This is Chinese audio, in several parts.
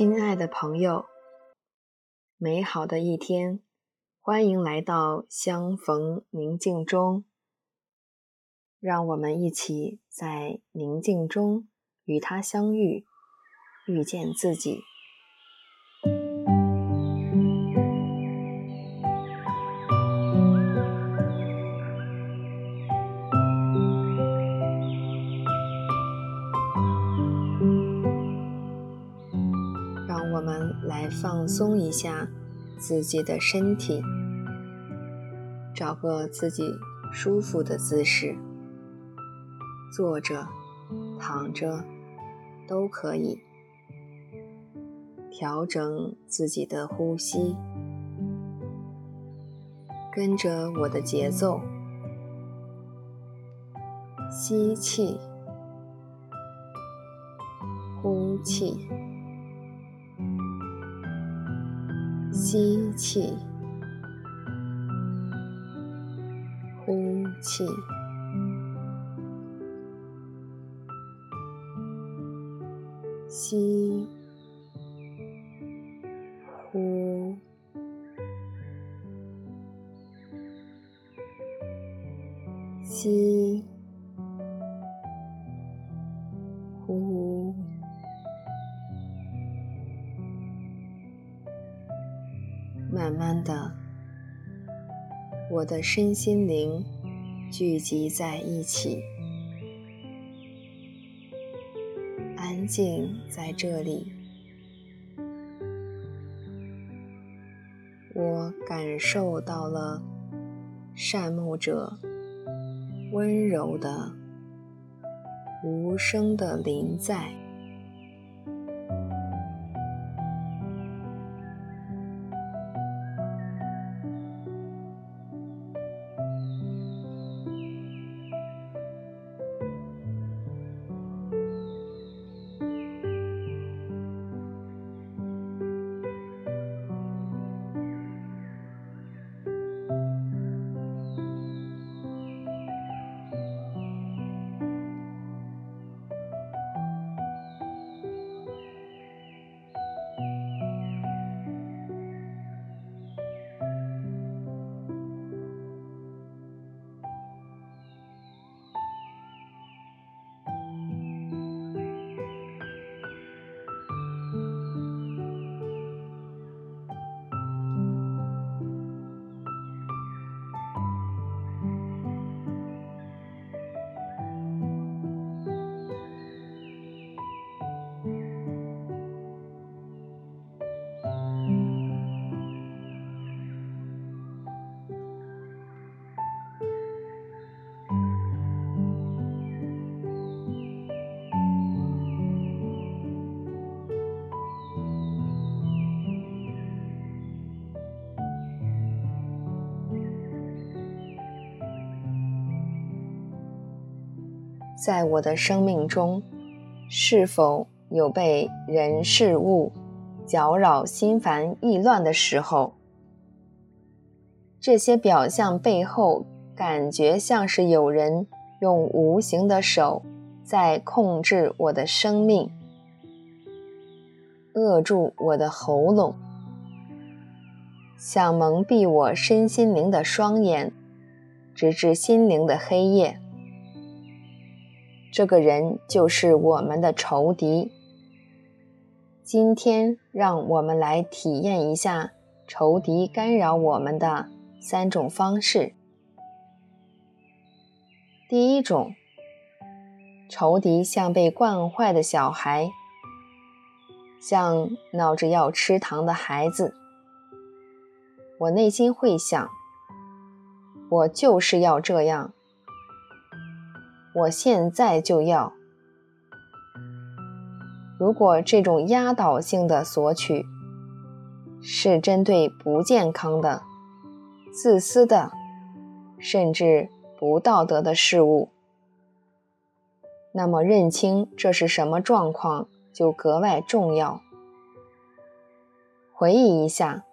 亲爱的朋友，美好的一天，欢迎来到相逢宁静中。让我们一起在宁静中与他相遇，遇见自己。放松一下自己的身体，找个自己舒服的姿势。坐着、躺着都可以，调整自己的呼吸，跟着我的节奏，吸气，呼气，吸气，呼气。吸，慢慢的，我的身心灵聚集在一起。安静在这里，我感受到了善牧者温柔的、无声的临在。在我的生命中，是否有被人事物搅扰心烦意乱的时候？这些表象背后，感觉像是有人用无形的手在控制我的生命，扼住我的喉咙，想蒙蔽我身心灵的双眼，直至心灵的黑夜。这个人就是我们的仇敌。今天，让我们来体验一下仇敌干扰我们的三种方式。第一种，仇敌像被惯坏的小孩，像闹着要吃糖的孩子。我内心会想：我就是要这样。我现在就要。如果这种压倒性的索取是针对不健康的、自私的，甚至不道德的事物，那么认清这是什么状况就格外重要。回忆一下，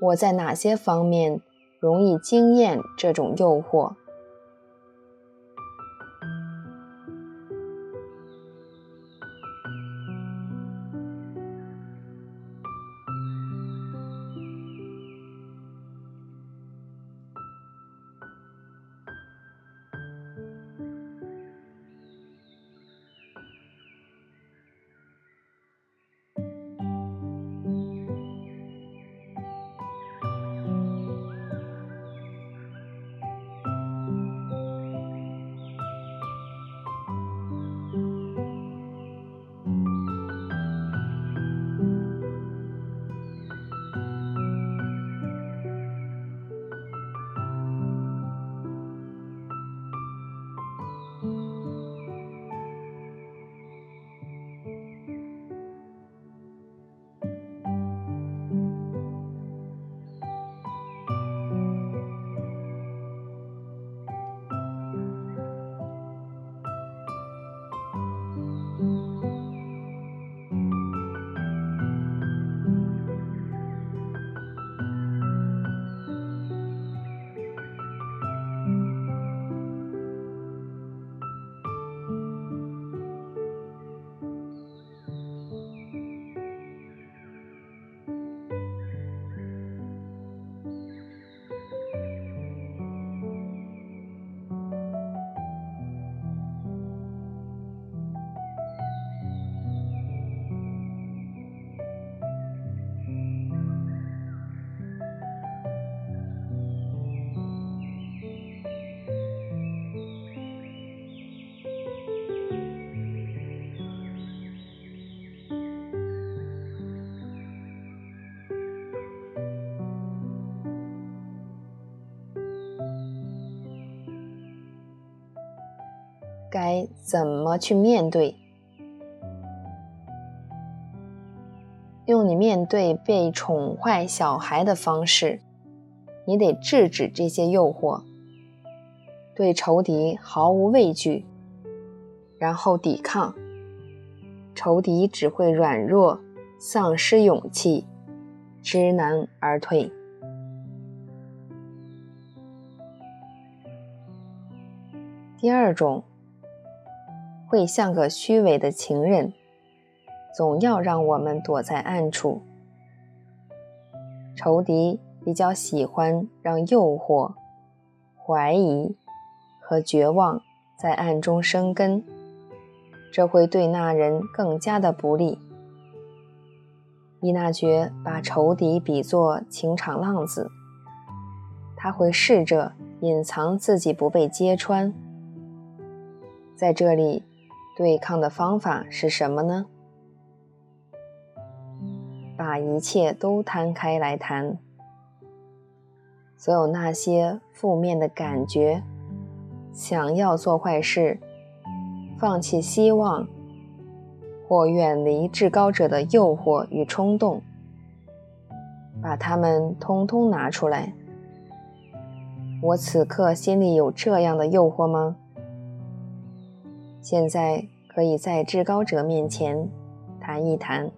我在哪些方面容易经验这种诱惑？该怎么去面对？用你面对被宠坏小孩的方式，你得制止这些诱惑，对仇敌毫无畏惧，然后抵抗。仇敌只会软弱，丧失勇气，知难而退。第二种，会像个虚伪的情人，总要让我们躲在暗处。仇敌比较喜欢让诱惑、怀疑和绝望在暗中生根。这会对那人更加的不利。伊纳爵把仇敌比作情场浪子，他会试着隐藏自己不被揭穿。在这里，对抗的方法是什么呢？把一切都摊开来谈，所有那些负面的感觉，想要做坏事。放弃希望，或远离至高者的诱惑与冲动，把它们通通拿出来。我此刻心里有这样的诱惑吗？现在可以在至高者面前谈一谈。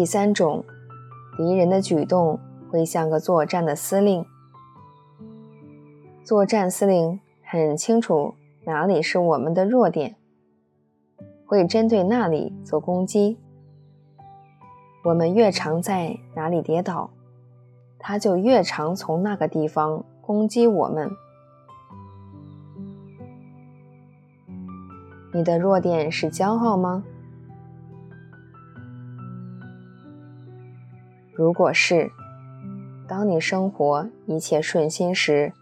第三种，敌人的举动会像个作战的司令。作战司令很清楚哪里是我们的弱点，会针对那里做攻击。我们越常在哪里跌倒，他就越常从那个地方攻击我们。你的弱点是骄傲吗？如果是，当你生活一切顺心时，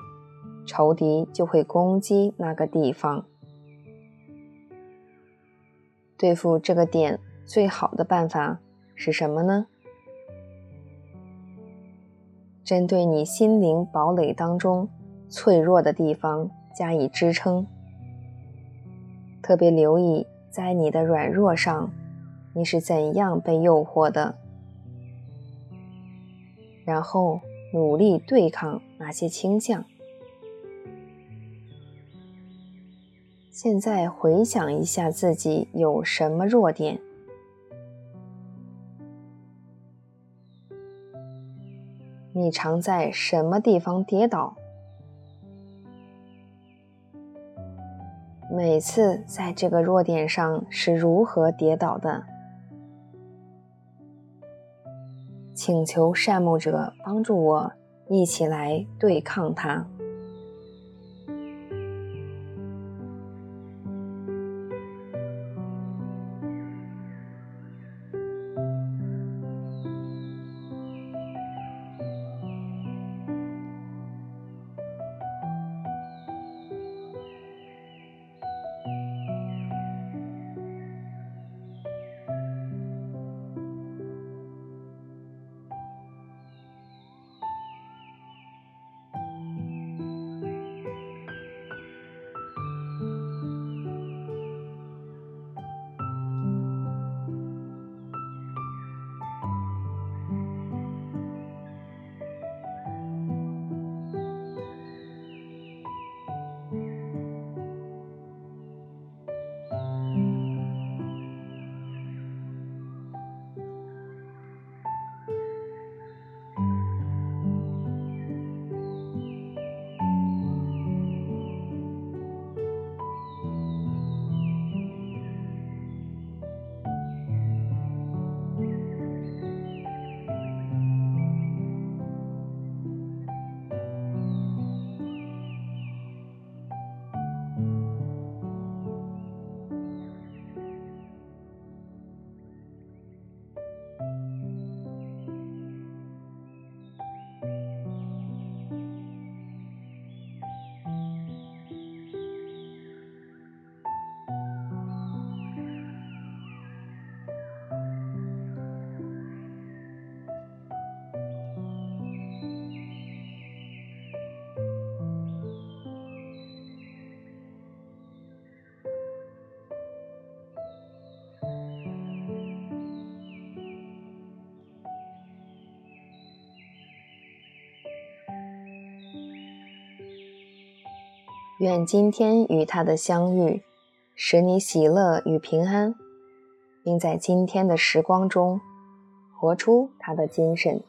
仇敌就会攻击那个地方。对付这个点最好的办法是什么呢？针对你心灵堡垒当中脆弱的地方加以支撑，特别留意在你的软弱上，你是怎样被诱惑的。然后努力对抗那些倾向。现在回想一下自己有什么弱点？你常在什么地方跌倒？每次在这个弱点上是如何跌倒的。请求善牧者帮助我一起来对抗他。愿今天与他的相遇，使你喜乐与平安，并在今天的时光中活出他的精神。